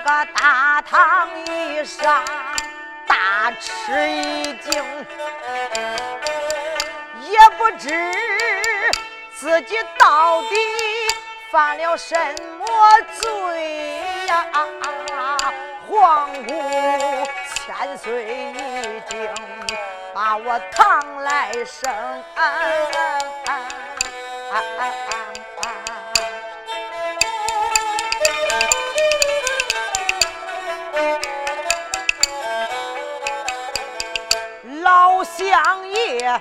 个大堂一上，大吃一惊，也不知自己到底犯了什么罪呀！皇姑千岁已经把我唐来生。乡爷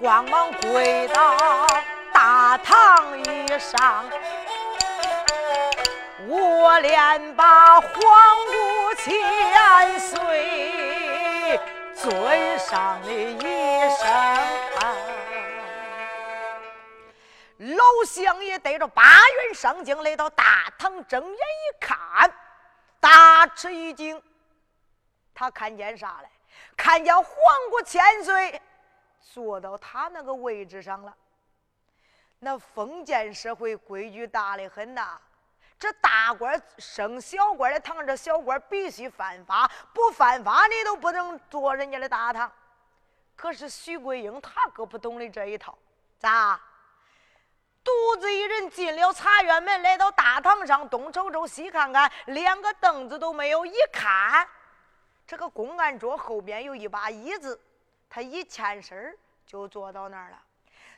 慌忙跪到大堂以上，我连把皇姑千岁尊上了一声。老乡爷带着八员上京来到大堂，睁眼一看，大吃一惊。他看见啥了？看见皇姑千岁坐到他那个位置上了。那封建社会规矩大的很呐，这大官升小官的堂，这小官必须犯法，不犯法你都不能坐人家的大堂。可是徐桂英他可不懂的这一套，咋？独自一人进了茶园门，来到大堂上，东瞅瞅，西看看，连个凳子都没有。一看，这个公案桌后边有一把椅子，他一欠身就坐到那儿了。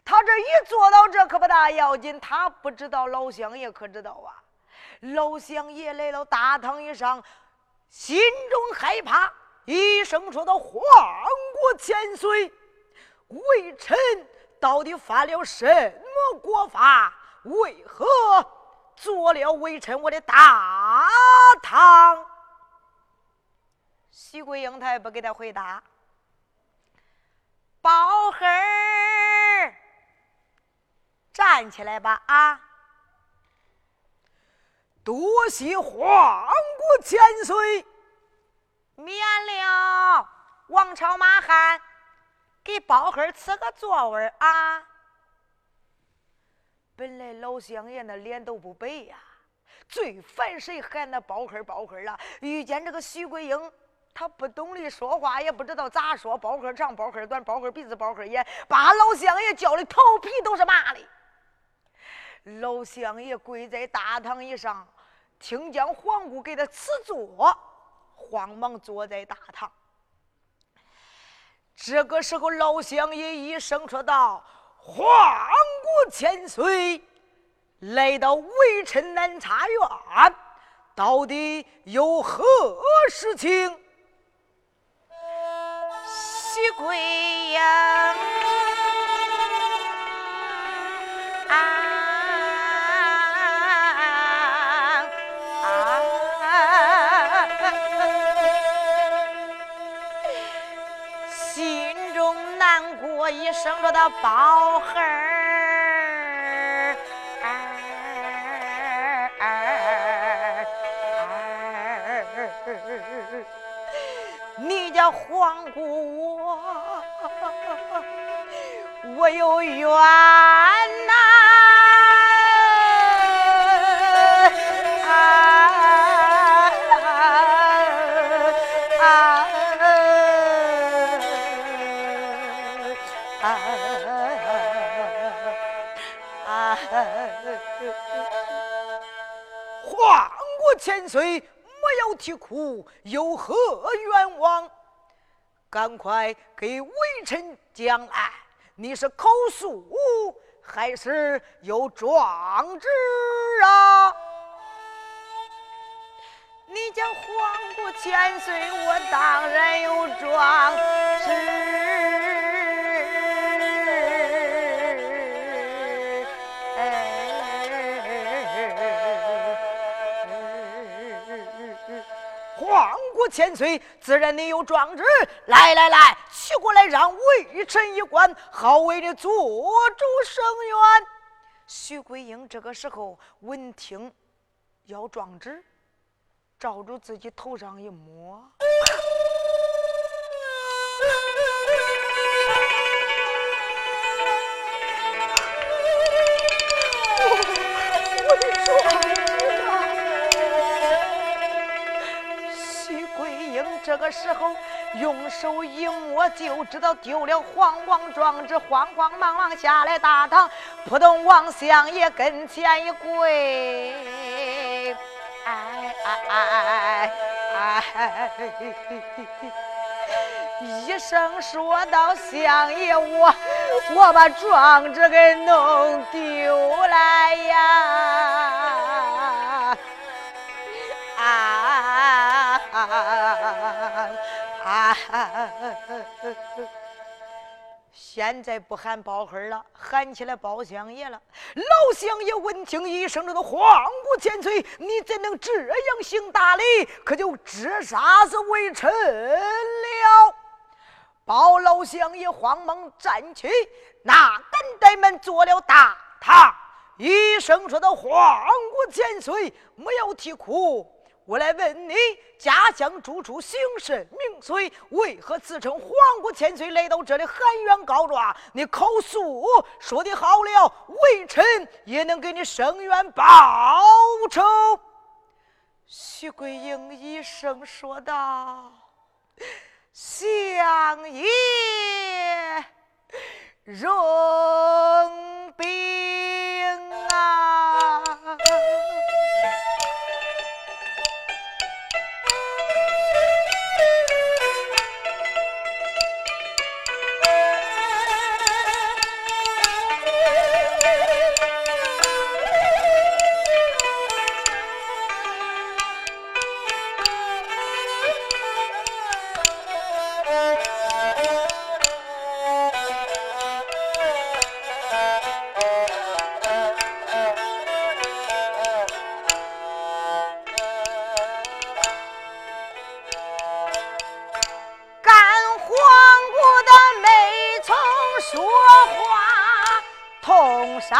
他这一坐到这可不大要紧，他不知道老乡爷可知道啊。老乡爷来到大堂一上，心中害怕，一声说道：“皇国千岁，微臣。”到底犯了什么国法？为何做了微臣我的大堂？徐桂英她也不给他回答。宝黑儿，站起来吧！啊，多谢皇姑千岁，免了王朝马汉。给包黑儿赐个座位啊！本来老乡爷那脸都不白呀，最烦谁喊那包黑儿包黑儿了。遇见这个徐桂英，他不懂得说话，也不知道咋说。包黑长，包黑短，包黑鼻子，包黑眼，把老乡爷叫的头皮都是麻的。老乡爷跪在大堂以上，听见皇姑给他赐座，慌忙坐在大堂。这个时候，老乡爷一声说道：“皇姑千岁，来到微臣南茶院，到底有何事情？”徐桂英啊。我一生说的包孩儿，你家皇姑我，我有冤呐。皇国千岁，莫要啼哭，有何冤枉？赶快给微臣讲来，你是口述还是有状纸啊？你讲皇国千岁，我当然有状纸。千岁，自然你有壮志。来来来，取过来，让微臣一观，好为你做主声援。徐桂英这个时候闻听要壮志，照住自己头上一摸。这个时候，用手一摸就知道丢了黄王状纸，慌慌忙忙下来大堂，扑通往相爷跟前一跪，哎哎哎哎！一声说道：“相爷，我我把状纸给弄丢了呀！”啊啊！现在不喊包黑了，喊起来包相爷了。老相爷闻听一声，这个黄骨千岁，你怎能这样行大礼？可就知啥子为臣了？包老相爷慌忙站起，那等待们做了大堂，一声说道：“黄骨千岁，莫要啼哭。”我来问你，家乡住处姓甚名谁？为何自称皇姑千岁来到这里喊冤告状？你口诉说的好了，微臣也能给你伸冤报仇。徐桂英一声说道：“相爷容说话痛上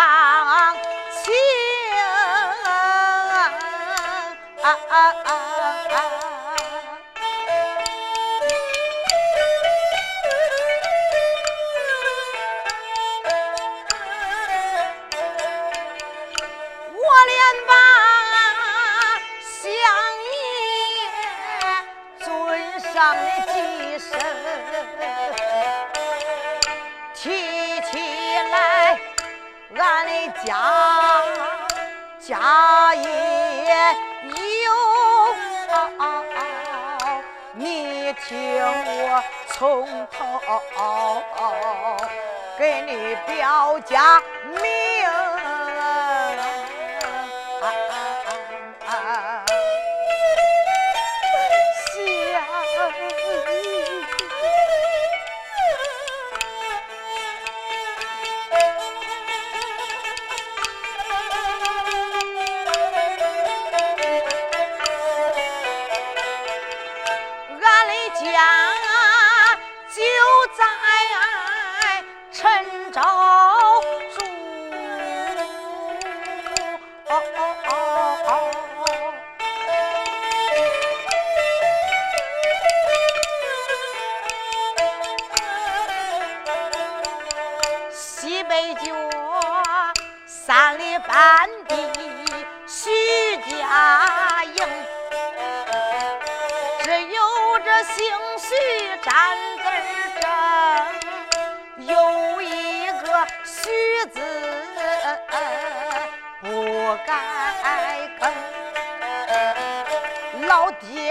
情，我连把相爷尊上的。家家业有你听我从头给你表家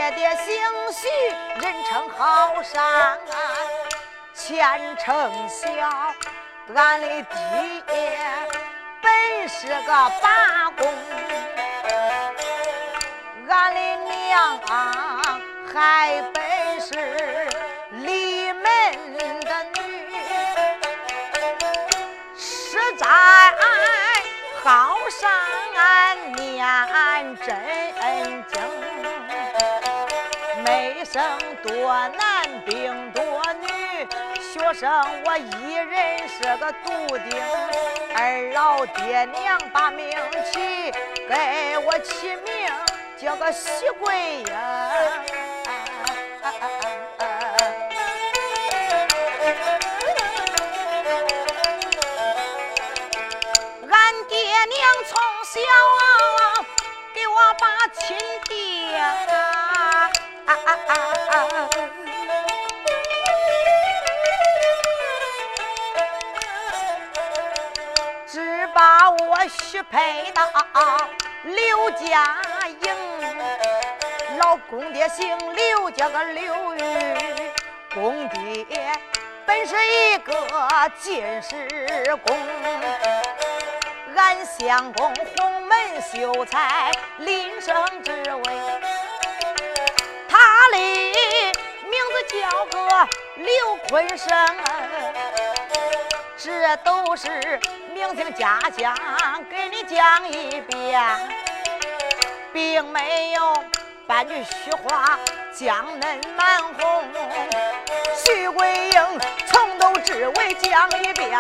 爹爹姓徐，人称好山，前程小。俺的爹本是个八公，俺的娘啊还本是离门的女，实在好山念真经。生多男兵多女。学生我一人是个独丁，二老爹娘把名起，给我起名叫个喜贵英。俺爹娘从小啊给我把亲爹。只把我许配到刘家营，老公爹姓刘，叫个刘玉，公爹本是一个进士公。俺相公鸿门秀才，临升之位，叫个刘坤生，这都是名姓家乡，给你讲一遍，并没有半句虚话，将恁瞒哄。徐桂英从头至尾讲一遍。